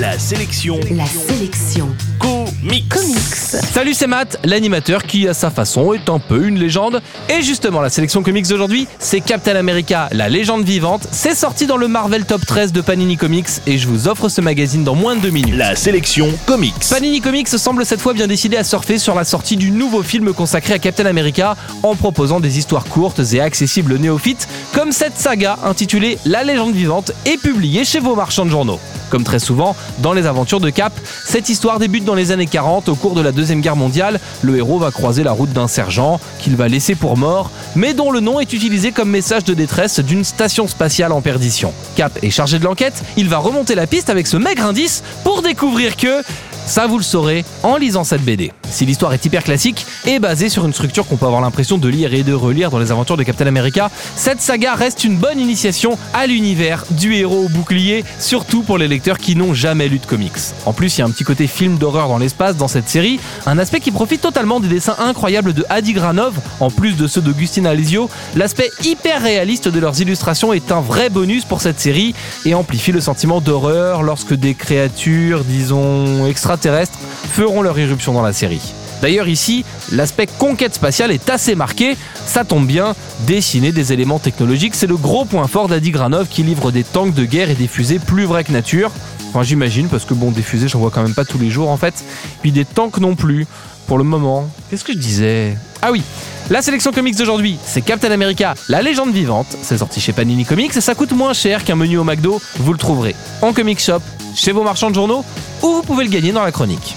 La sélection. La sélection. Comics. Comics. Salut, c'est Matt, l'animateur qui, à sa façon, est un peu une légende. Et justement, la sélection comics d'aujourd'hui, c'est Captain America, la légende vivante. C'est sorti dans le Marvel Top 13 de Panini Comics et je vous offre ce magazine dans moins de deux minutes. La sélection comics. Panini Comics semble cette fois bien décidé à surfer sur la sortie du nouveau film consacré à Captain America en proposant des histoires courtes et accessibles aux néophytes, comme cette saga intitulée La légende vivante et publiée chez vos marchands de journaux. Comme très souvent dans les aventures de Cap, cette histoire débute dans les années 40 au cours de la Deuxième Guerre mondiale. Le héros va croiser la route d'un sergent qu'il va laisser pour mort, mais dont le nom est utilisé comme message de détresse d'une station spatiale en perdition. Cap est chargé de l'enquête, il va remonter la piste avec ce maigre indice pour découvrir que ça, vous le saurez en lisant cette BD. Si l'histoire est hyper classique et basée sur une structure qu'on peut avoir l'impression de lire et de relire dans les aventures de Captain America, cette saga reste une bonne initiation à l'univers du héros au bouclier, surtout pour les lecteurs qui n'ont jamais lu de comics. En plus, il y a un petit côté film d'horreur dans l'espace dans cette série, un aspect qui profite totalement des dessins incroyables de Adi Granov, en plus de ceux d'Augustin Alizio. L'aspect hyper réaliste de leurs illustrations est un vrai bonus pour cette série et amplifie le sentiment d'horreur lorsque des créatures, disons, extraterrestres feront leur irruption dans la série. D'ailleurs ici, l'aspect conquête spatiale est assez marqué, ça tombe bien, dessiner des éléments technologiques, c'est le gros point fort d'Adi Granov qui livre des tanks de guerre et des fusées plus vraies que nature. Enfin j'imagine, parce que bon, des fusées j'en vois quand même pas tous les jours en fait, puis des tanks non plus, pour le moment. Qu'est-ce que je disais? Ah oui, la sélection comics d'aujourd'hui, c'est Captain America, la légende vivante, c'est sorti chez Panini Comics et ça coûte moins cher qu'un menu au McDo, vous le trouverez en comic shop, chez vos marchands de journaux, ou vous pouvez le gagner dans la chronique.